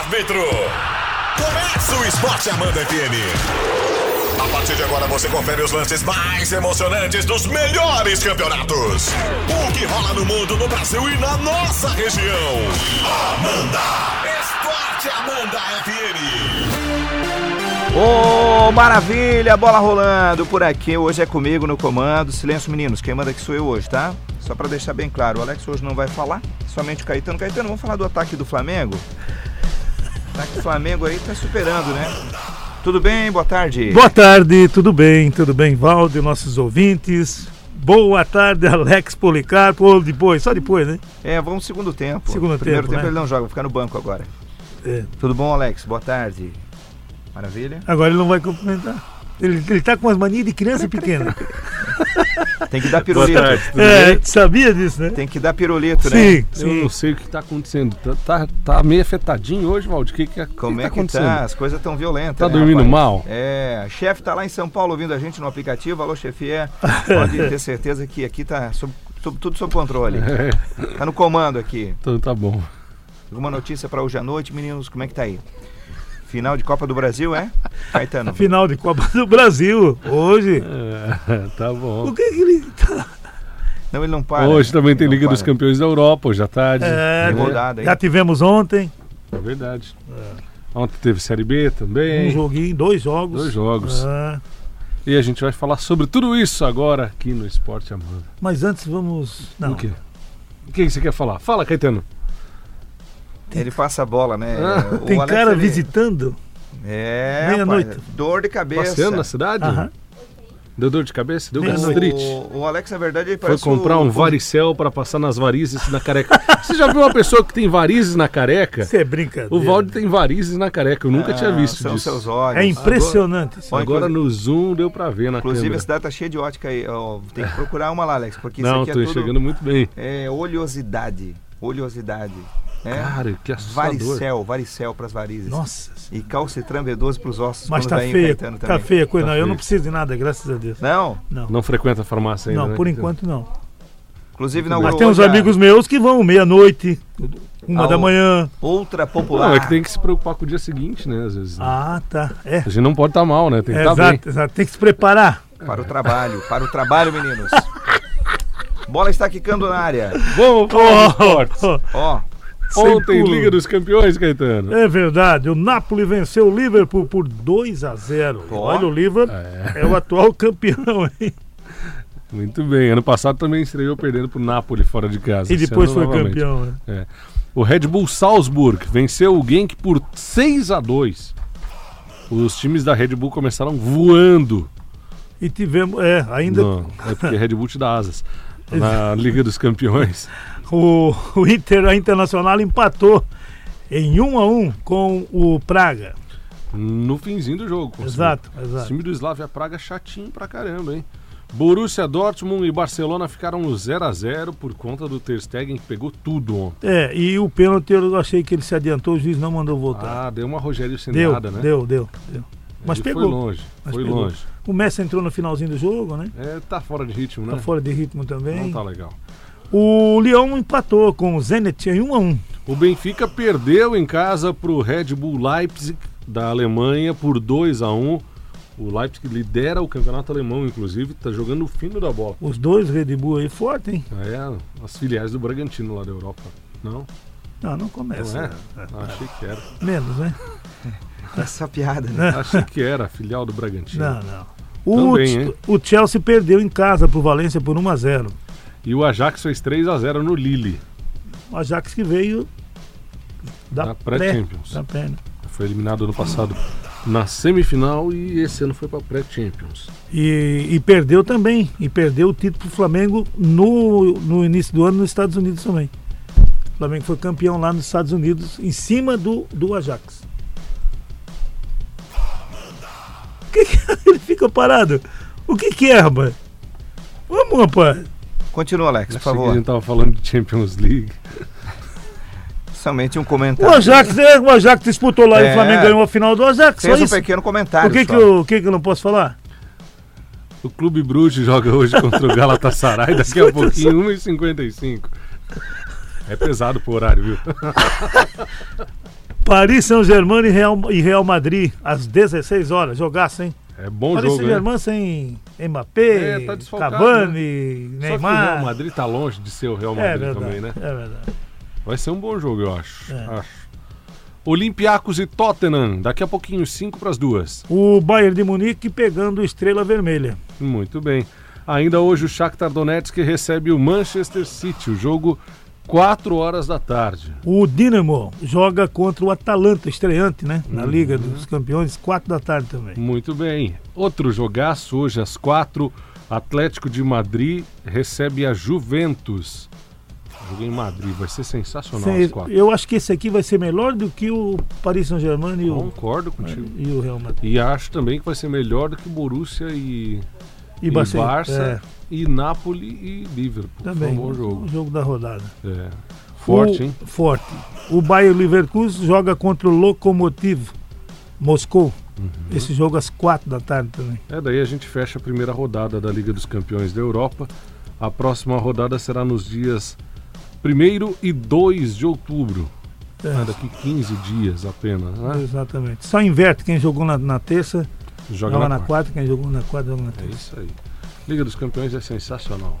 árbitro. Começa o Esporte Amanda FM. A partir de agora você confere os lances mais emocionantes dos melhores campeonatos. O que rola no mundo, no Brasil e na nossa região. Amanda. Esporte Amanda FM. Ô, maravilha, bola rolando por aqui. Hoje é comigo no comando. Silêncio, meninos. Quem manda aqui sou eu hoje, tá? Só pra deixar bem claro, o Alex hoje não vai falar, somente o Caetano. Caetano, vamos falar do ataque do Flamengo? O ataque do Flamengo aí tá superando, né? Tudo bem? Boa tarde. Boa tarde, tudo bem? Tudo bem, Valde, nossos ouvintes? Boa tarde, Alex Policarpo. Ou depois, só depois, né? É, vamos segundo tempo. Segundo Primeiro tempo, tempo né? ele não joga, vai ficar no banco agora. É. Tudo bom, Alex? Boa tarde. Maravilha? Agora ele não vai cumprimentar. Ele, ele tá com as manias de criança pequena. Tem que dar pirulito. É, sabia disso, né? Tem que dar pirulito, né? Sim, Eu não sei o que tá acontecendo. Tá, tá, tá meio afetadinho hoje, Valdir. O que, que, Como que é tá que acontecendo? tá? As coisas tão violentas. Tá né, dormindo rapaz? mal? É, chefe tá lá em São Paulo ouvindo a gente no aplicativo. Alô, chefié. Pode ter certeza que aqui tá sob- sob- tudo sob controle. É, Tá no comando aqui. então tá bom. Alguma notícia pra hoje à noite, meninos? Como é que tá aí? Final de Copa do Brasil, é? Caetano. Final de Copa do Brasil, hoje. É, tá bom. O que que ele tá... Não, ele não para. Hoje também tem Não Liga para. dos Campeões da Europa, hoje à tarde. É, Tem rodada já tivemos ontem É verdade. Ontem teve Série B também. um joguinho, dois jogos. Dois jogos. É, E a gente vai falar sobre tudo isso agora aqui no Esporte Amanda. mas antes vamos... Não, O quê? O que que você quer falar? Fala, Caetano. Ele passa a bola, né? Ah, O tem Alex, cara ele- visitando. É, Meia-noite. Dor de cabeça. Passeando na cidade? Aham. Deu dor de cabeça? Deu gastrite? O, o Alex, na verdade, ele Foi comprar o- um varicel pra passar nas varizes na careca. Você já viu uma pessoa que tem varizes na careca? Isso é brincadeira. O Valde tem varizes na careca, eu nunca tinha Ah, visto São disso. seus olhos. É impressionante isso. Olha, Agora no zoom deu pra ver na Inclusive, a câmera. cidade tá cheia de ótica aí. ó, tem que procurar uma lá, Alex, porque isso Não, aqui tô é tudo enxergando muito bem. é, oleosidade. Oleosidade. É? Cara, que assustador. varicel, varicel pras varizes. Nossa, E calcitran B12 pros ossos. mas quando tá vai em feia, Caetano tá também. feia a coisa. Tá não, eu feio. não preciso de nada, graças a Deus. Não, Não, Não frequenta a farmácia ainda, não, né? por enquanto não. inclusive Mas inaugurou tem uns amigos meus que vão meia-noite, uma da manhã. Ultra popular. Não, é que tem que se preocupar com o dia seguinte, né? Às vezes. né? Ah, tá. É, A gente não pode estar mal, né? Tem que é estar bem. exato, exato. Tem que se preparar. Para o trabalho, para o trabalho, meninos. Bola está quicando na área. Vamos de esportes. Oh, Ó, Ontem. Liga dos Campeões, Caetano. É verdade, o Napoli venceu o Liverpool por 2 a 0. E Ó. Olha, o Liverpool É. é. o atual campeão, hein? Muito bem. Ano passado também estreou perdendo pro Napoli fora de casa. E depois ano foi novamente. campeão, né? O Red Bull Salzburg venceu o Genk por 6 a 2 Os times da Red Bull começaram voando. E tivemos, é, ainda Não, é porque Red Bull te dá asas. Na Liga dos Campeões. O, o Inter a Internacional empatou em 1 a 1 com o Praga. No finzinho do jogo. Exato, O exato. time do Slavia Praga chatinho pra caramba, hein? Borussia Dortmund e Barcelona ficaram no 0 a 0 por conta do Ter Stegen que pegou tudo ontem. É, e o pênalti eu achei que ele se adiantou, o juiz não mandou voltar. Ah, deu uma Rogério sem deu, nada, né? deu, deu, deu. Mas Ele pegou. Foi longe, Mas foi pegou. longe. O Messi entrou no finalzinho do jogo, né? É, tá fora de ritmo, né? Tá fora de ritmo também. Não tá legal. O Lyon empatou com o Zenit em 1 a 1 O Benfica perdeu em casa pro Red Bull Leipzig da Alemanha por 2 a 1 O Leipzig lidera o campeonato alemão, inclusive, tá jogando o fino da bola. Os dois Red Bull aí forte, hein? É, as filiais do Bragantino lá da Europa. Não? Não, não Não começa. é? Ah, achei que era. Menos, né? essa piada, né? Achei que era a filial do Bragantino. Não, não. O, Também, o Chelsea perdeu em casa pro Valência por 1 a 0 E o Ajax fez 3 a 0 no Lille. O Ajax que veio da pré, pré-Champions. da pré, né? Foi eliminado ano passado na semifinal e esse ano foi pra pré-Champions. E, e perdeu também. E perdeu o título pro Flamengo no, no início do ano nos Estados Unidos também. O Flamengo foi campeão lá nos Estados Unidos, em cima do, do Ajax. O que, que ele fica parado? O que, que é, rapaz? Vamos, rapaz. Continua, Alex, por que a favor. gente tava falando de Champions League. Somente um O comentário. Ajax, é, o Ajax disputou lá e É. o Flamengo ganhou a final do Ajax. Só Fez um isso. pequeno comentário. O que, só. que, eu, o que, que eu não posso falar? O Clube Bruges joga hoje contra o Galatasaray daqui a pouquinho, 1h55. É pesado pro horário, viu? Paris Saint-Germain e Real, e Real Madrid, às 16 horas. Jogaço, hein? É bom Paris jogo, né? Saint-Germain sem Mbappé, É, tá Cavani, Só que o Neymar. Real Madrid tá longe de ser o Real é Madrid verdade, também, né? é verdade. Vai ser um bom jogo, eu acho. É. acho. Olympiacos e Tottenham, daqui a pouquinho, 5 para as duas. O Bayern de Munique pegando Estrela Vermelha. Muito bem. Ainda hoje o Shakhtar Donetsk recebe o Manchester City, o jogo 4 horas da tarde. O Dinamo joga contra o Atalanta, estreante, né? Na Uhum. Liga dos Campeões, 4 da tarde também. Muito bem. Outro jogaço hoje às 4, Atlético de Madrid recebe a Juventus. Jogo em Madrid, vai ser sensacional Sem- às 4. eu acho que esse aqui vai ser melhor do que o Paris Saint-Germain e o, Concordo contigo. e o Real Madrid. E acho também que vai ser melhor do que Borussia e, E, e Barça é, e Napoli e Liverpool. também. Foi um bom jogo. O jogo da rodada. É. Forte, O- hein? Forte. O Bayern Leverkusen joga contra o Lokomotiv Moscou. Uhum. Esse jogo às 4 da tarde também. É, daí a gente fecha a primeira rodada da Liga dos Campeões da Europa. A próxima rodada será nos dias 1 e 2 de outubro. É, É, daqui 15 dias apenas, né? Exatamente. Só inverte quem jogou na, na terça, Joga, joga na, na quarta. quarta, quem jogou na quarta, joga na É terça. isso aí. Liga dos Campeões é sensacional.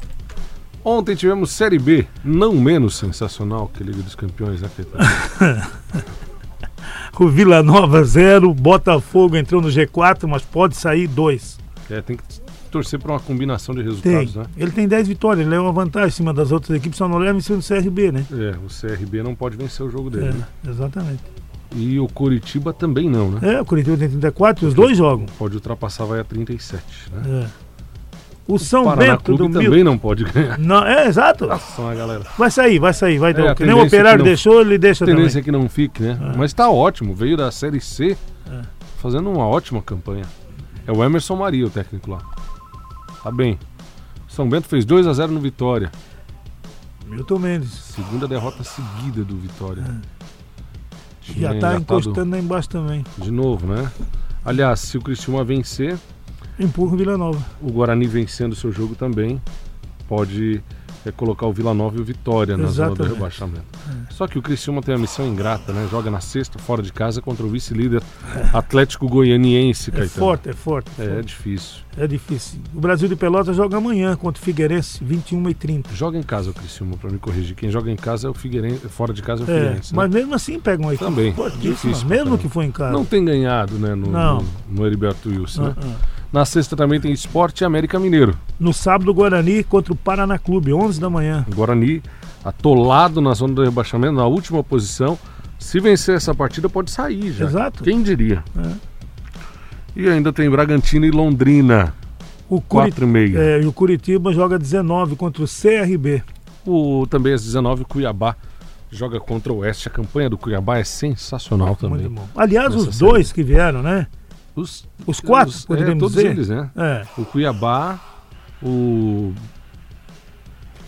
Ontem tivemos Série B, não menos sensacional que a Liga dos Campeões, né? O Vila Nova 0, Botafogo entrou no G4, mas pode sair 2. É, tem que torcer para uma combinação de Tem. resultados, né? Ele tem 10 vitórias, ele leva uma vantagem em cima das outras equipes, só não leva em cima do CRB, né? É, o CRB não pode vencer o jogo dele, É, né? exatamente. E o Coritiba também não, né? É, o Curitiba tem 34 e os dois jogam. Pode ultrapassar, vai a 37, né? É. O São Paraná Bento Clube do também Mil. não pode ganhar. Não, é, exato. Nossa, a galera. Vai sair, vai sair, vai É, ter. a que nem o é operário não- deixou, ele deixa A também. tendência é que não fique, né? É. Mas tá ótimo, veio da Série C É. fazendo uma ótima campanha. É o Emerson Maria, o técnico lá. Tá bem. São Bento fez 2 a 0 no Vitória. Milton Mendes. Segunda derrota seguida do Vitória. Tinha Já tá engatado encostando lá embaixo também. De novo, né? Aliás, se o Cristiúma vencer, Empurra o Vila Nova. o Guarani vencendo o seu jogo também pode é, colocar o Vila Nova e o Vitória na zona do Exatamente. rebaixamento. Só que o Cristiúma tem a missão ingrata, né? Joga na sexta, fora de casa, contra o vice-líder Atlético Goianiense, É Caetano. forte, é forte. É, é difícil. É difícil. O Brasil de Pelotas joga amanhã contra o Figueirense, 21 e 30 Joga em casa o Criciúma, pra me corrigir. Quem joga em casa é o Figueirense, fora de casa é o É, Figueirense. né? mas mesmo assim pega uma equipe Também, difícil mesmo que for em casa. Não tem ganhado, né, no, Não. no, no Heriberto Wilson, né? Ah, ah. Na sexta também tem Esporte América Mineiro. No sábado, Guarani contra o Paraná Clube, 11 da manhã. Guarani atolado na zona do rebaixamento, na última posição. Se vencer essa partida, pode sair já. Exato. Quem diria? É. E ainda tem Bragantino e Londrina, O, Curi- 4 e meia. é, e o Curitiba joga 19 contra o CRB. O, também às 19 Cuiabá joga contra o Oeste. A campanha do Cuiabá é sensacional também. Aliás, os série. dois que vieram, né? Os, Os quatro, os- é, poderíamos todos dizer. eles, né? É. O Cuiabá, o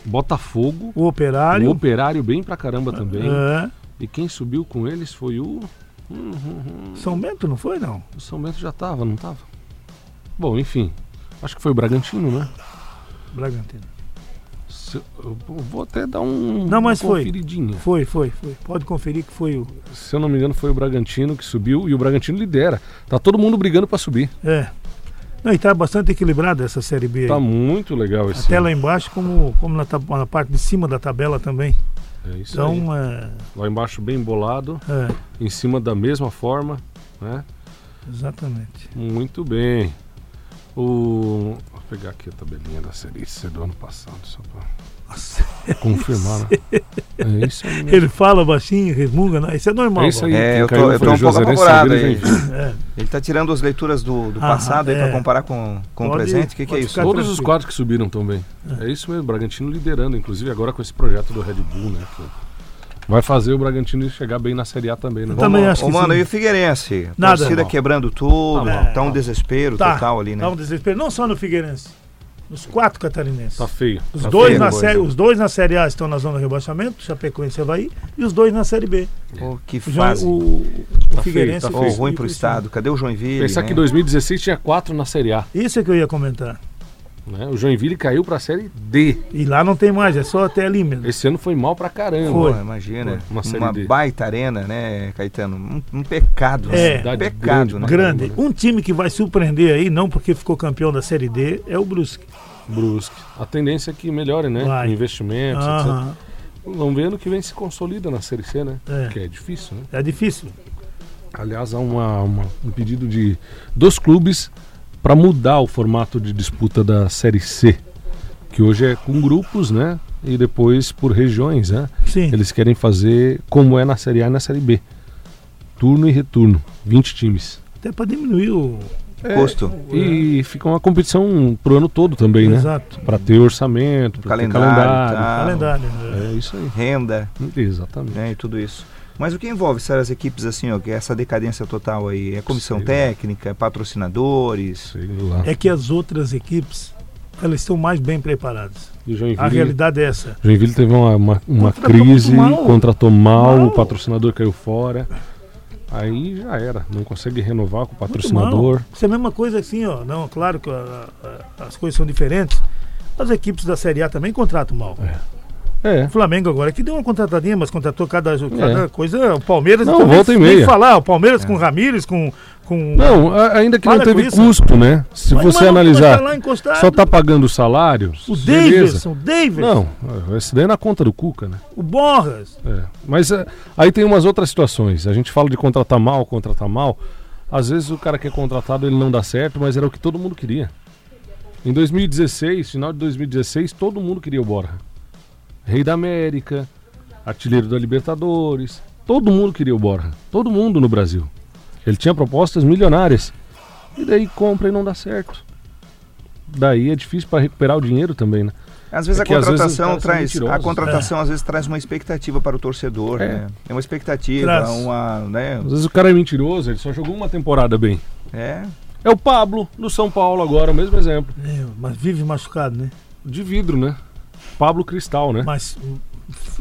Botafogo, O Operário. o Operário bem pra caramba também. É. E quem subiu com eles foi o. São Bento, não foi, não? O São Bento já tava, não tava? Bom, enfim. Acho que foi o Bragantino, né? Bragantino. Eu vou até dar um, Não, mas foi. Foi, foi, foi. Pode conferir que foi o. Se eu não me engano, foi o Bragantino que subiu e o Bragantino lidera. Tá todo mundo brigando pra subir. É. Não, e tá bastante equilibrada essa Série B. aí. Tá muito legal esse. Até ano. lá embaixo, como, como na, na parte de cima da tabela também. É isso aí. Então, é, Lá embaixo bem bolado, é, em cima da mesma forma, né? exatamente. Muito bem. O... Vou pegar aqui a tabelinha da Série C do ano passado, só pra Nossa, confirmar. né? É isso aí mesmo. Ele fala baixinho, resmunga, não, isso é normal. É isso aí. É, eu tô- eu tô o um pouco apavorado aí. É, Ele tá tirando as leituras do, do Aham, passado aí é. pra comparar com, com o Pode- presente. O que, que é isso? Todos os tranquilo. quadros que subiram também. É isso mesmo, Bragantino liderando, inclusive agora com esse projeto do Red Bull, né? que vai fazer o Bragantino chegar bem na Série A também, né? Eu também Ô, acho ô, que mano, sim. e o Figueirense? Nada. Torcida Tá quebrando tudo, Tá tá, um desespero Tá, total ali, né? Dá um desespero, não só no Figueirense, nos quatro catarinenses. Tá feio. Os tá dois, feio. na coisa. série, os dois na Série A estão na zona de rebaixamento, Chapecoense e Havaí, e os dois na Série B. Pô, que O, fase. o, o Tá Figueirense feio, tá Ô, e o- ruim o pro estado. Cadê o Joinville? Pensar né? que 2016 tinha quatro na Série A. Isso é que eu ia comentar. Né? O Joinville caiu pra Série D. E lá não tem mais, é só até ali mesmo. Esse ano foi mal pra caramba. Foi. Pô, imagina. Foi, uma Série uma D. baita arena, né, Caetano? Um, um pecado. É. Um Cidade pecado, grande, né? Grande. Um time que vai surpreender aí, não porque ficou campeão da Série D, é o Brusque. Brusque. A tendência é que melhore, né? Vai. Investimentos, etc. Aham. Vamos vendo que vem se consolida na Série C, né? É. Que é difícil, né? É difícil. Aliás, há uma, uma- um pedido de dos clubes para mudar o formato de disputa da Série C, que hoje é com grupos, né? E depois por regiões, né? Sim. Eles querem fazer como é na Série A e na Série B. Turno e retorno, 20 times. Até para diminuir o. Custo. E fica uma competição pro ano todo também, né? Exato. Para ter orçamento, para ter Calendário, calendário. tá. Calendário. né? É isso aí. Renda, Exatamente. né, e tudo isso. Mas o que envolve sério, as equipes assim, ó, que é essa decadência total aí? É comissão Sei lá. técnica, patrocinadores? Sei lá. É que as outras equipes, elas estão mais bem preparadas. A realidade é essa. Joinville teve uma, uma, uma Contratou crise, mal. contratou mal, Mal. o patrocinador caiu fora. Aí já era, não consegue renovar com o patrocinador. Isso é a mesma coisa assim, ó. Não, claro que a- a- as coisas são diferentes. As equipes da Série A também contratam mal. É. O Flamengo agora que deu uma contratadinha, mas contratou cada, cada coisa. O Palmeiras Não, volta e nem meia. falar. O Palmeiras com Ramírez, com. com Não, a- ainda que não teve custo, né? Se Mas- você mas analisar, tá só tá pagando os salários. o. Davidson, o Davidson, Não, esse daí é na conta do Cuca, né? o Borras. É. Mas é, aí tem umas outras situações. A gente fala de contratar mal, contratar mal. Às vezes o cara que é contratado ele não dá certo, mas era o que todo mundo queria. Em 2016, final de 2016, todo mundo queria o Borja. Rei da América, artilheiro da Libertadores. Todo mundo queria o Borja. Todo mundo no Brasil. Ele tinha propostas milionárias. E daí compra e não dá certo. Daí é difícil para recuperar o dinheiro também, né? Às vezes É a que às vezes os contratação são traz. a contratação às vezes traz uma expectativa para o torcedor, É. né? É uma expectativa, Traz. uma. Né? Às vezes o cara é mentiroso, ele só jogou uma temporada bem. É. É o Pablo, do São Paulo agora, o mesmo exemplo. É, mas vive machucado, né? De vidro, né? Pablo Cristal, né? Mas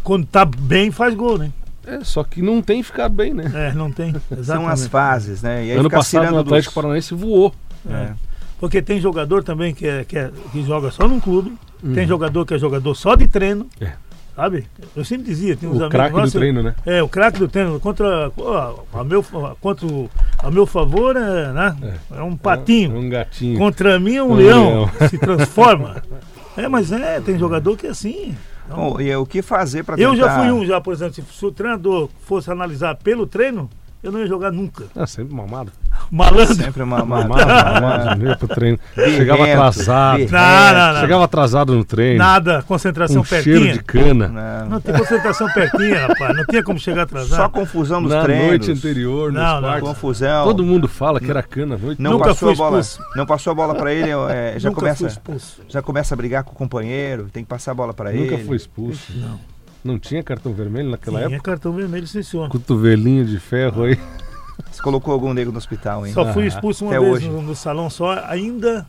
quando tá bem, faz gol, né? É, só que não tem ficado bem, né? É, não tem. São as fases, né? E aí ano passado o Atlético dos- Paranaense voou. É. Porque tem jogador também que, é, que, é- que joga só num clube, Uhum. tem jogador que é jogador só de treino. É. Sabe? Eu sempre dizia, tem uns O amigos craque do treino, né? É, o craque do treino. Contra, ó, a meu, contra o, a meu favor, é, né? é um É patinho. um gatinho. Contra mim é um Um leão. leão. Se transforma. é, mas é, tem jogador que é assim. Então, Bom, e é o que fazer para eu tentar... já fui um, já, por exemplo, se, se o treinador fosse analisar pelo treino, eu não ia jogar nunca. Ah, sempre mamado. Malandro. Sempre uma... uma, uma- mamado, ia pro treino. Chegava atrasado. Não, não, não. Chegava atrasado no treino. Nada, concentração cheiro pertinha. de cana. Não. Não tem concentração pertinha, rapaz. Não tinha como chegar atrasado. Só confusão nos Na treinos. noite anterior, nos Não, não. Confusão. Todo mundo fala que era cana noite. Não Nunca passou fui a bola. Não passou a bola para ele, é, já Nunca começa fui expulso. já começa a brigar com o companheiro, tem que passar a bola para ele. Nunca foi expulso. Não. Não tinha cartão vermelho naquela Tinha época? cartão vermelho, sim, senhor. Cotovelinho de ferro aí. Você colocou algum nego no hospital, hein? Só fui expulso uma até vez hoje. no, no salão só, ainda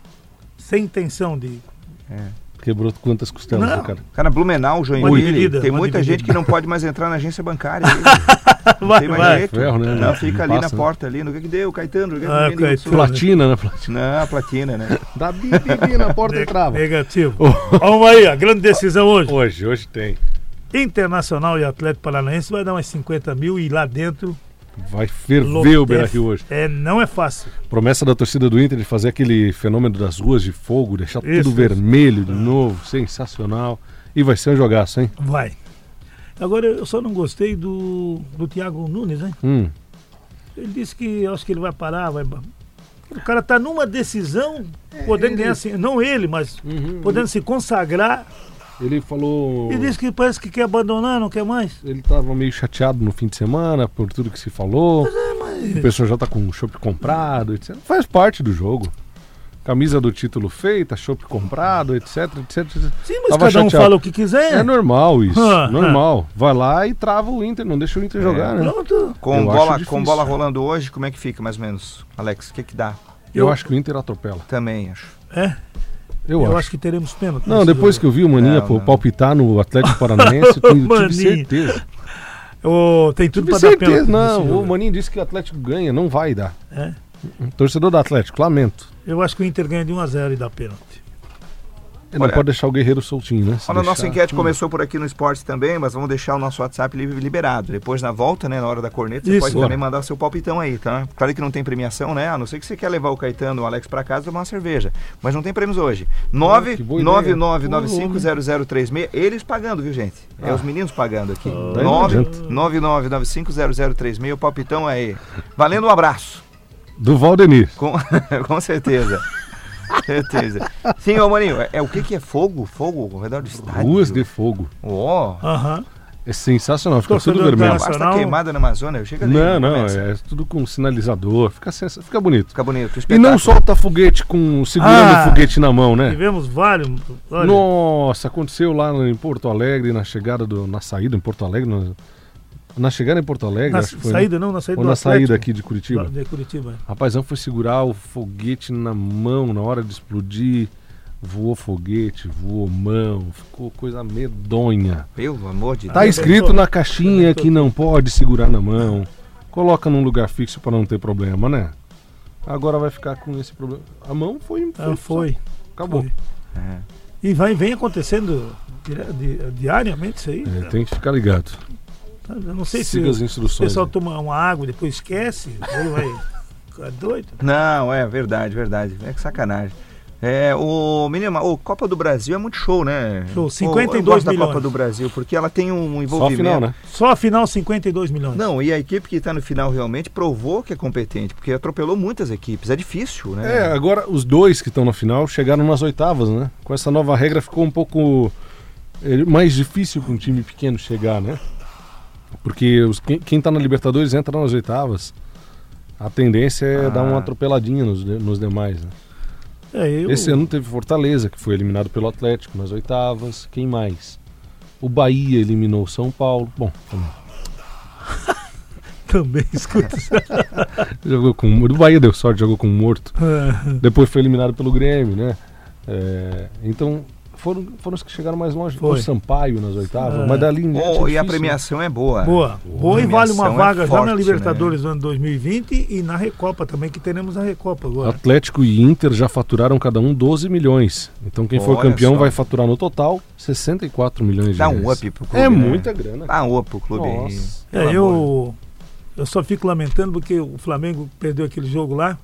sem intenção de. Quebrou quantas costelas, Não. né, cara? Cara, Blumenau, Joinville, dividida, tem muita dividida. gente que não pode mais entrar na agência bancária. aí. Vai, tem mais vai. jeito. Ferro, né? Não, Não fica ali passa, na né? porta ali. No que que deu, Caetano? O que que Ah, Caetano. sul? Platina, né? Platina. Não, a platina, né? Dá bibi na porta e trava. Negativo. Vamos aí, a grande decisão hoje. Hoje, hoje tem. Internacional e Atlético Paranaense vai dar umas 50 mil e lá dentro. Vai ferver o Beira Rio hoje. É, não é fácil. Promessa da torcida do Inter de fazer aquele fenômeno das ruas de fogo, deixar Isso, tudo isso. vermelho de novo, sensacional. E vai ser um jogaço, hein? Vai. Agora, eu só não gostei do, do Thiago Nunes, né? Hum. Ele disse que eu acho que ele vai parar, vai. O cara tá numa decisão, podendo ele- ganhar assim, não ele, mas podendo se consagrar. Ele falou. E disse que parece que quer abandonar, não quer mais. Ele tava meio chateado no fim de semana por tudo que se falou. é, O pessoal já tá com o chopp comprado, etc. Faz parte do jogo. Camisa do título feita, chopp comprado, etc, etc. etc. Sim, mas Tava cada um chateado. fala o que quiser. É normal isso, Ah, normal. Vai lá e trava o Inter, não deixa o Inter jogar, né? Pronto. Com Eu bola, acho com difícil. bola rolando hoje, como é que fica mais ou menos, Alex? O que que dá? Eu, Eu- acho que o Inter atropela. Também acho. É, Eu, eu, acho. acho. que teremos pênalti. Não, depois que jogo. eu vi o Maninha Não, pô, não. palpitar no Atlético Paranaense, eu tive- certeza. Ô, tem tudo pra dar pênalti. Não, o Maninho disse que o Atlético ganha, não vai dar. É. Torcedor do Atlético, lamento. Eu acho que o Inter ganha de 1 a 0 e dá pênalti. Ele não Olha- pode deixar o guerreiro soltinho, né? Se Olha, a nossa deixar- enquete Hum. começou por aqui no esporte também, mas vamos deixar o nosso WhatsApp li- liberado. Depois, na volta, né, na hora da corneta, você Isso. pode Bora. também mandar seu palpitão aí, tá? Claro que não tem premiação, né? A não ser que você quer levar o Caetano o Alex pra casa e tomar uma cerveja. Mas não tem prêmios hoje. que boa ideia. 999950036. Eles pagando, viu, gente? É Ah. os meninos pagando aqui. Não adianta. 999950036. O palpitão aí. Valendo um abraço. Do Valdenir. Com, com certeza. Certeza. Sim, ô Maninho, é, é o que que é fogo? Fogo ao redor do estádio? Ruas de fogo. Ó, Aham. É sensacional, fica Torcedor tudo vermelho. basta queimada na Amazônia, eu chego ali. Não, não, começa. é tudo com sinalizador, fica, sensa- fica bonito. Fica bonito. E não solta foguete com segurando Ah, o foguete na mão, né? Tivemos vários. Olha, Nossa, aconteceu lá em Porto Alegre, na chegada do. na saída em Porto Alegre. Na, na chegada em Porto Alegre, na acho que foi. né? saída, não, na saída Ou do na Atlético. saída aqui de Curitiba. De Curitiba. Rapazão foi segurar o foguete na mão na hora de explodir. Voou foguete, voou mão, ficou coisa medonha. Pelo amor de Tá Deus. escrito na caixinha que não pode segurar na mão. Coloca num lugar fixo para não ter problema, né? Agora vai ficar com esse problema. A mão foi. Ah, foi. Acabou. foi. É. E vai, vem acontecendo diariamente isso aí. É, tem que ficar ligado. Eu não sei Siga as se o instruções. pessoal aí. toma uma água e depois esquece. Aí vai ficar doido. Não, é verdade, verdade. É que sacanagem. É, o menino, o Copa do Brasil é muito show, né? Show, Pô, 52 eu gosto da milhões. Copa do Brasil porque ela tem um Só a envolvimento. final, né? Só a final 52 milhões. Não, e a equipe que está no final realmente provou que é competente, porque atropelou muitas equipes. É difícil, né? É, agora os dois que estão na final chegaram nas oitavas, né? Com essa nova regra ficou um pouco é, mais difícil para um time pequeno chegar, né? Porque os, quem, quem tá na Libertadores entra nas oitavas. A tendência é Ah. dar uma atropeladinha nos, nos demais, né? É, eu, Esse ano teve Fortaleza, que foi eliminado pelo Atlético nas oitavas. Quem mais? O Bahia eliminou o São Paulo. Bom, também. também escuta. jogou com o Bahia deu sorte, jogou com o morto. Ah, Depois foi eliminado pelo Grêmio, né? É, então foram, foram os que chegaram mais longe. Foi. O Sampaio nas oitavas, Ah. mas dali em Oh, é e a difícil, premiação é boa. boa. Boa e vale uma é vaga já na forte, Libertadores né? do ano 2020 e na Recopa também, que teremos a Recopa né? agora. Atlético e Inter já faturaram cada um 12 milhões. Então quem for Olha campeão só. vai faturar no total 64 milhões de Dá um reais. up pro clube. É né? muita grana. Dá um up pro clube. Nossa. É, eu, eu só fico lamentando porque o Flamengo perdeu aquele jogo lá,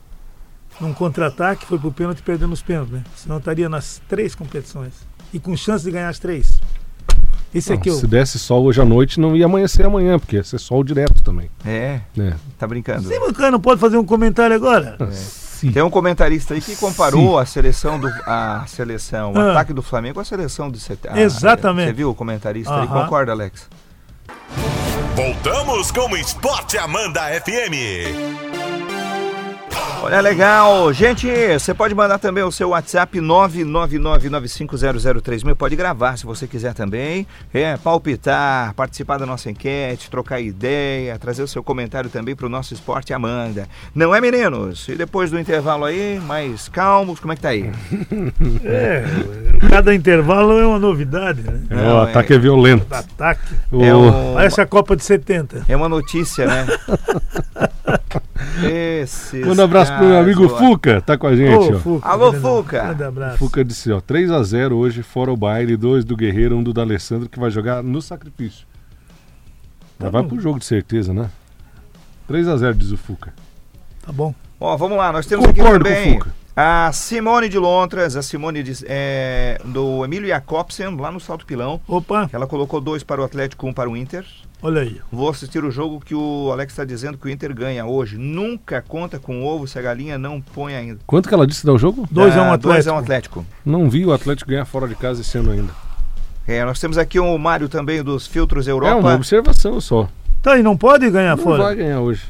num contra-ataque, foi pro pênalti perdendo os pênaltis, né? Senão estaria nas três competições. E com chance de ganhar as três. Esse Não, aqui é se o. desse sol hoje à noite, não ia amanhecer amanhã, porque ia ser sol direto também. É, Né? tá brincando. Sim, mas o cara não pode fazer um comentário agora? Sim. Tem um comentarista aí que comparou a seleção do a seleção, o Ah. ataque do Flamengo com a seleção do CT. Ah, Exatamente. Você viu o comentarista aí? Concorda, Alex? Voltamos com o Esporte Amanda FM. Olha, legal. Gente, você pode mandar também o seu WhatsApp 999950036. Pode gravar se você quiser também. É, palpitar, participar da nossa enquete, trocar ideia, trazer o seu comentário também para o nosso Esporte Amanda. Não é, meninos? E depois do intervalo aí, mais calmos, como é que tá aí? É, cada intervalo é uma novidade, né? É, Não, o ataque é, violento. Ataque. O- É, um- Parece a Copa de 70. é uma notícia, né? Esses Manda um abraço pro meu caras, amigo ó. Fuca, tá com a gente, ó. Fuca. Alô, grande- Fuca. Grande abraço. Fuca disse, ó, 3x0 hoje, fora o baile, dois do Guerreiro, um do D'Alessandro, que vai jogar no sacrifício. Já Tá vai pro jogo de certeza, né? 3x0, diz o Fuca. Tá bom. Ó, vamos lá, nós temos aqui Concordo o também a Simone de Lontras, a Simone de- é, do Emílio Jacobsen, lá no Salto Pilão. Opa, Ela colocou dois para o Atlético, um para o Inter. Olha aí. Vou assistir o jogo que o Alex está dizendo que o Inter ganha hoje. Nunca conta com ovo se a galinha não põe ainda. Quanto que ela disse dar o jogo? 2 a 1 Ah, um dois a Atlético. um Atlético. Não vi o Atlético ganhar fora de casa esse ano ainda. É, nós temos aqui o Mário também dos Filtros É uma Europa. observação só. Tá, e não pode ganhar Não fora? vai ganhar hoje.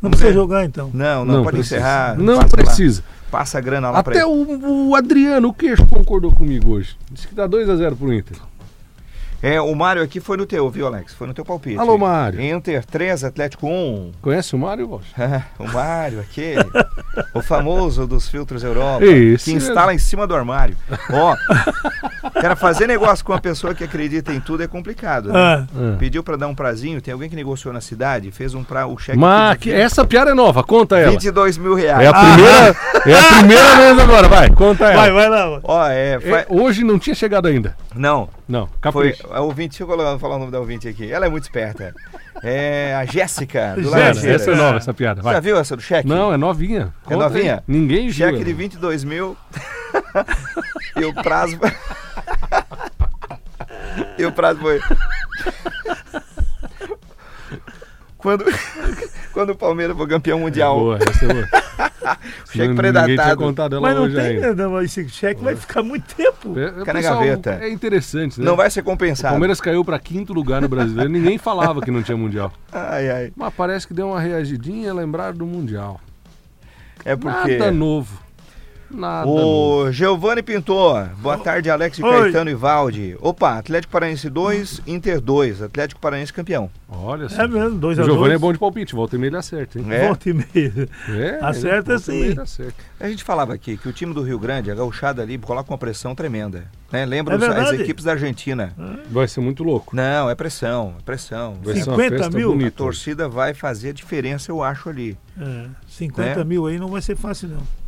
Não precisa ver. jogar então. Não, não, pode precisa. encerrar. Não passa lá. precisa. passa a grana lá para Até o, o Adriano, o queixo, concordou comigo hoje. Disse que dá 2x0 pro Inter. É, o Mário aqui foi no teu, viu, Alex? Foi no teu palpite. Alô, Mário. Inter 3, Atlético 1. Conhece o Mário, o Mário, aquele. o famoso dos filtros Europa. Esse que instala em cima do armário. Ó. Cara, fazer negócio com uma pessoa que acredita em tudo é complicado. Né? Ah, Ah. Pediu pra dar um prazinho, tem alguém que negociou na cidade, fez um pra, o cheque Mas de que- essa piada é nova, conta ela. 22 mil reais. É a primeira, é a primeira vez agora, vai, conta ela. vai, vai lá. Ó, é, fa- É, hoje não tinha chegado ainda. Não, Não, foi capricha. a ouvinte, deixa eu falar o nome da ouvinte aqui. Ela é muito esperta. É a Jéssica, do Laranjeiras. essa é nova, essa piada, Já vai. viu essa do cheque? Não, é novinha. É Conta aí. novinha? Ninguém viu. Cheque de 22 mil. E o prazo. e o prazo foi. quando, quando o Palmeiras for campeão mundial. Boa, essa é boa. cheque Não- Ninguém tinha predatado. contado ela Mas não hoje tem, ainda. não, mas esse cheque vai ficar muito tempo. É, Fica na pessoal, gaveta. É interessante, né? Não vai ser O compensado. Palmeiras caiu pra quinto lugar no brasileiro. Ninguém falava que não tinha mundial. Ai, ai. Mas parece que deu uma reagidinha e lembraram do mundial. É porque. Nada novo. Nada. O Giovanni Pintor, boa tarde, Alex e Oi. Caetano e Valde. Opa, Atlético Paranaense 2, Inter 2, Atlético Paranaense campeão. Olha só. É mesmo, 2 O a 2 Giovanni é bom de palpite, volta e meia ele acerta, hein? É. Volta e meia. É, Acerta sim. acerta. A gente falava aqui que o time do Rio Grande, a gauchada ali, coloca uma pressão tremenda. Né? Lembra É as equipes da Argentina. Vai ser muito louco. Não, é pressão, é pressão. Vai ser uma 50 festa mil? A bonita. torcida vai fazer a diferença, eu acho, ali. É, 50 Né? mil aí não vai ser fácil, não.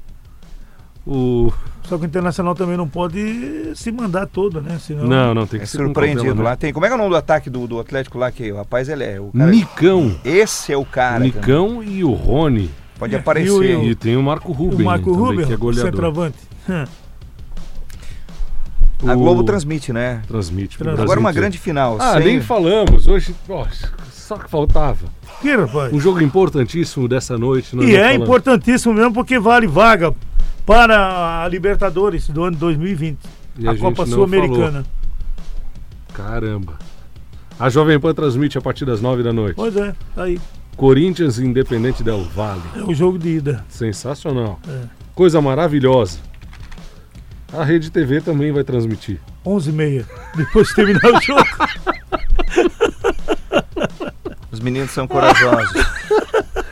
O... Só que o Internacional também não pode se mandar todo, né? Senão... Não, não, tem É que ser com surpreendido cautela, né? lá. Tem, como é que é o nome do ataque do, do Atlético lá? Que o rapaz, ele é o cara. Nicão. Esse é o cara. cara. Nicão e o Rony. Pode É, aparecer. e o- E tem o Marco Rubem O Marco também, Rubio, que é goleador. centroavante. A O- Globo transmite, né? Transmite. pro Trans- Brasil Agora uma grande final. Ah, sem- nem falamos. Hoje, ó, só que faltava. que rapaz? Um jogo importantíssimo dessa noite. nós E é falamos. importantíssimo mesmo porque vale vaga para a Libertadores do ano 2020. E a, a Copa Sul-Americana. Caramba. A Jovem Pan transmite a partir das nove da noite. Pois é, tá aí. Corinthians e Independente Del Vale. É o jogo de ida. Sensacional. É. Coisa maravilhosa. A Rede TV também vai transmitir. 11h30. Depois de terminar o jogo. Os meninos são corajosos.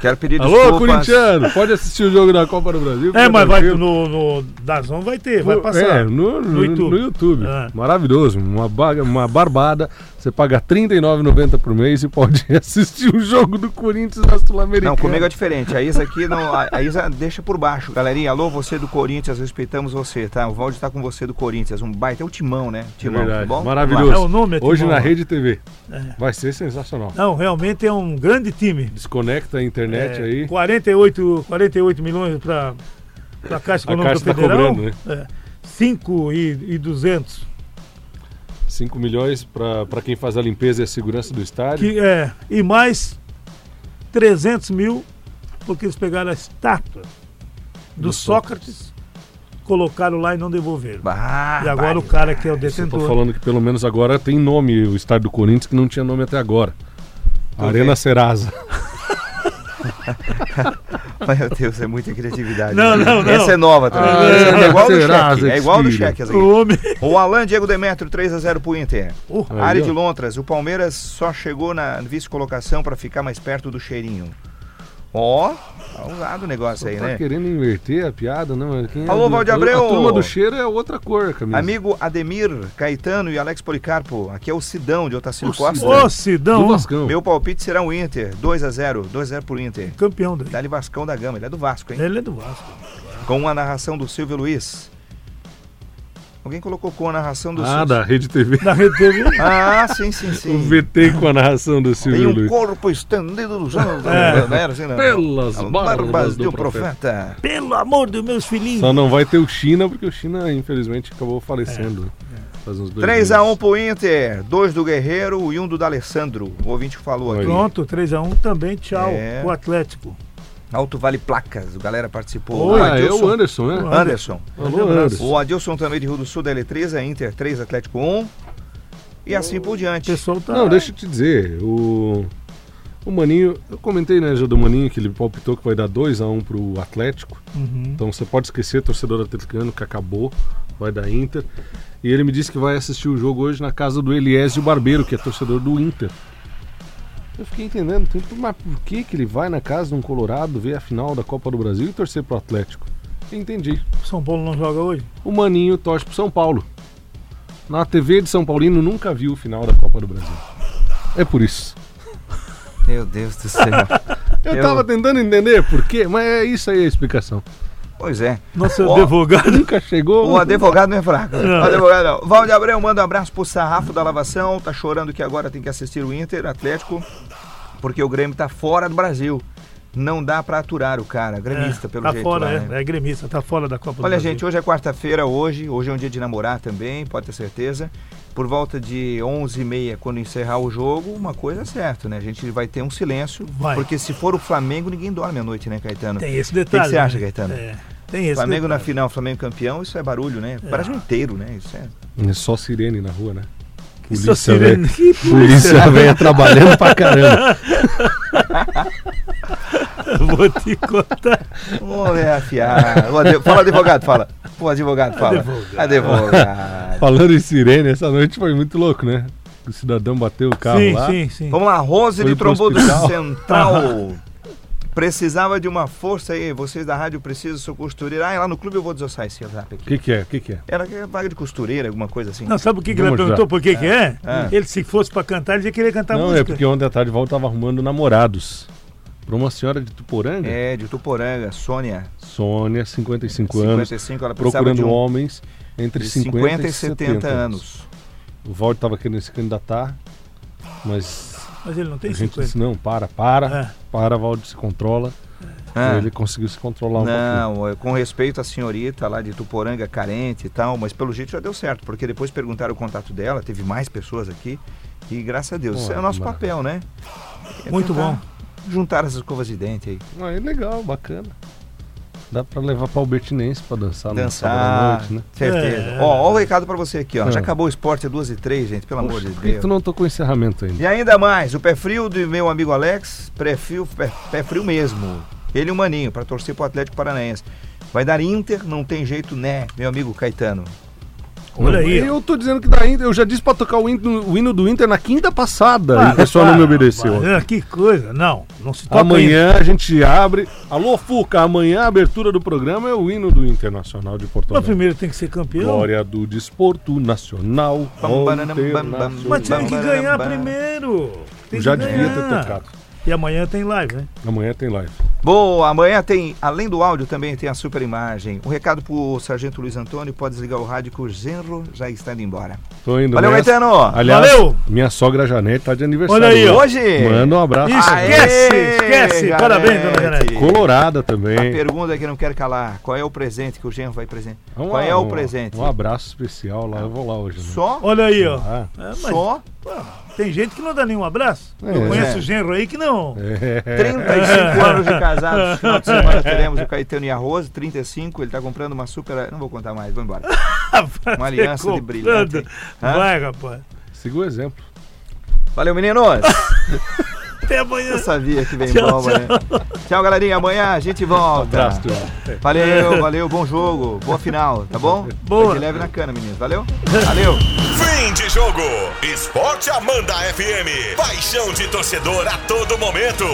Quero pedir Alô, desculpas. corintiano, pode assistir o jogo da Copa do Brasil? É, fica mas vai no, no Dazon vai ter, vai É, passar. no, no, No YouTube. no YouTube. É. Maravilhoso. Uma, baga, uma barbada. Você paga R$ 39,90 por mês e pode assistir o jogo do Corinthians na Sul-Americana. Não, comigo é diferente. A Isa aqui não. A a Isa deixa por baixo. Galerinha, alô, você do Corinthians, respeitamos você, tá? O Valde tá com você do Corinthians. Um baita, é o Timão, né? É Timão, verdade. tá bom? Maravilhoso. É o nome, é Hoje Timão. na Rede TV. É. Vai ser sensacional. Não, realmente é um grande time. Desconecta a internet É, aí. 48, 48 milhões para a Caixa A Econômica tá Federal. cobrando, né? É, 5 e, e 200. 5 milhões para quem faz a limpeza e a segurança do estádio. Que, é, e mais 300 mil porque eles pegaram a estátua do, Do Sócrates, colocaram lá e não devolveram. Bah, e agora bah, o cara que é o Eu tô detentor. falando que pelo menos agora tem nome o estádio do Corinthians que não tinha nome até agora. Tô Arena vendo. Serasa. Meu Deus, é muita criatividade. Não, não, não. Essa é nova também. Ah, Essa é, igual do cheque. É igual do cheque O Alan Diego Demetrio, 3x0 pro Inter. Aí, Área de Lontras, o Palmeiras só chegou na vice-colocação para ficar mais perto do cheirinho. Ó, tá usado o negócio aí, tá né? querendo inverter a piada, não? mas Quem é Alô, do- Valde a- Abreu. A turma do cheiro é outra cor, camisa. Amigo Ademir, Caetano e Alex Policarpo, aqui é o Sidão de Otacílio O Costa. Ô, Sidão, do Vascão. Meu palpite será o Inter, 2x0, 2x0 pro Inter. campeão dele. Dali Vascão da Gama, ele é do Vasco, hein? Ele é do Vasco. Com a narração do Silvio Luiz. Alguém colocou com a narração do Ah, Silvio da Rede TV. Na Rede TV. Ah, sim, sim, O sim. VT com a narração do Tem Silvio um Luiz. corpo estendido nos anos. É. Não era assim, não? Pelas As barbas do profeta. Pelo amor dos meus filhinhos. Só não vai ter o China, porque o China, infelizmente, acabou falecendo. Faz uns dois 3x1 meses. pro Inter, 2 do Guerreiro e 1 do D'Alessandro. O ouvinte falou aqui. Pronto, 3x1 também, tchau. É. O Atlético. Alto Vale Placas, a galera participou. Oi, O Ah, é o Anderson, né? O Anderson. Alô, Anderson. O Adilson também de Rio do Sul da L3, é Inter 3, Atlético 1. E assim por O diante. pessoal tá. Não, deixa eu te dizer, o, o Maninho, eu comentei, né, já do Maninho, que ele palpitou que vai dar 2x1 pro Atlético. Uhum. Então você pode esquecer, torcedor atleticano, que acabou, vai dar Inter. E ele me disse que vai assistir o jogo hoje na casa do Eliésio Barbeiro, que é torcedor do Inter. Eu fiquei entendendo, tem- mas por que, que ele vai na casa de um Colorado ver a final da Copa do Brasil e torcer pro Atlético? Entendi. São Paulo não joga hoje? O Maninho torce pro São Paulo. na TV de São Paulino nunca viu o final da Copa do Brasil. É por isso. Meu Deus do céu. Eu, Eu- tava tentando entender por quê, mas é isso aí a explicação. Pois é. Nosso Ó, advogado. Nunca chegou. O advogado não é fraco. Não. O advogado não. Valde Abreu manda um abraço pro Sarrafo da Lavação. Tá chorando que agora tem que assistir o Inter Atlético, porque o Grêmio tá fora do Brasil. Não dá pra aturar o cara, gremista, É, pelo tá jeito. fora, lá, é, né? é gremista, tá fora da Copa do Olha, Brasil. gente, hoje é quarta-feira, hoje. Hoje é um dia de namorar também, pode ter certeza. Por volta de 11h30, quando encerrar o jogo, uma coisa é certa, né? A gente vai ter um silêncio. Vai. Porque se for o Flamengo, ninguém dorme à noite, né, Caetano? Tem esse detalhe. você acha, né? Caetano? É, tem esse Flamengo na detalhe. final, Flamengo campeão, isso é barulho, né? Parece um inteiro, né? Isso é. É só sirene na rua, né? Isso Polícia, sirene- velho. Que Polícia velha trabalhando pra caramba. Vou te contar. Ô, afiar. Ô, ade- Fala, advogado, fala. Pô, advogado, fala. Advogado. Advogado. Falando em sirene, essa noite foi muito louco, né? O cidadão bateu o carro sim, lá. sim, sim. Vamos lá, Rose Foi de Trombudo. Central. Precisava de uma força aí, vocês da rádio precisam, sou costureira. Ah, lá no clube eu vou desossar esse WhatsApp O aqui. que, que é? O que, que é? Era que é vaga de costureira, alguma coisa assim. Não, sabe o que, que ele perguntou por que que é? É. Ele, se fosse pra cantar, ele ia querer cantar Não, música. é porque ontem à tarde Val tava arrumando namorados. Pra uma senhora de Tuporanga, É, de Tuporanga, Sônia, Sônia, 55 anos, 55, ela precisava procurando de um homens entre de 50, e 70, anos. anos. O Val tava querendo se candidatar, mas Mas ele não tem a gente 50. disse, não, para, para, É. para, Valdo, se controla. Ah, Ele conseguiu se controlar um pouquinho. Não, é, com respeito à senhorita lá de Tuporanga, carente e tal, mas pelo jeito já deu certo, porque depois perguntaram o contato dela, teve mais pessoas aqui, e graças a Deus, Pô, isso é o nosso papel, né? É Muito tentar bom. Juntar essas escovas de dente aí. Ah, é legal, bacana. Dá pra levar pra Albertinense pra dançar, no sábado à Dançar, noite, né? certeza. É. Ó, ó o recado pra você aqui, ó. É. Já acabou o esporte, é 2 e 3, gente, pelo amor de por que que Deus. tu não tocou o encerramento ainda? E ainda mais, o pé frio do meu amigo Alex, pé frio, pé, pé frio mesmo. Ele e o Maninho, pra torcer pro Atlético Paranaense. Vai dar Inter, não tem jeito, né, meu amigo Caetano. Olha aí. Eu tô dizendo que dá Inter. Eu já disse pra tocar o hino, o hino do Inter na quinta passada. Ah, e o pessoal não me obedeceu. para. Que coisa. Não, não se toca Amanhã a gente abre. Alô, Fuca, amanhã a abertura do programa é o hino do Internacional de Porto Mas Alegre. primeiro tem que ser campeão. Glória do Desporto Nacional. Bam, bam, bam. Mas tem que ganhar Bam. primeiro. Tem Já que devia ter tocado. E amanhã tem live, né? Amanhã tem live. Boa, amanhã tem, além do áudio, também tem a super imagem. Um recado pro Sargento Luiz Antônio, pode desligar o rádio que o genro já está indo embora. Tô indo Valeu, nessa. Aliás, Valeu! minha sogra Janete tá de aniversário. Olha aí, ó. Hoje! Manda um abraço. Isso, Aê, esquece, esquece. Janete. Parabéns, dona Janete. Colorada A também. pergunta que não quero calar, qual é o presente que o genro vai presente? Vamos Qual lá, é o um- presente? Um abraço especial lá. Eu vou lá hoje. Né? Só? Olha aí, ó. Ah, É, mas, Só? pô, tem gente que não dá nenhum abraço. É. Eu conheço É. o genro aí que não. É. 35 anos de casados. Final de semana teremos o Caetano e a Rose, 35. Ele tá comprando uma super. Não vou contar mais, vou embora. Uma aliança de brilhante. Vai, rapaz. Siga o exemplo. Valeu, meninos! Até amanhã. Eu sabia que vem Tchau, bomba, né? Tchau, galerinha. Amanhã a gente volta. Abraço, turma. Valeu, valeu, bom jogo, boa final, tá bom? Boa. De leve na cana, meninos. Valeu? Valeu! Fim de jogo. Esporte Amanda FM. Paixão de torcedor a todo momento.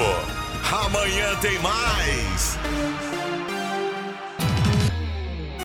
Amanhã tem mais.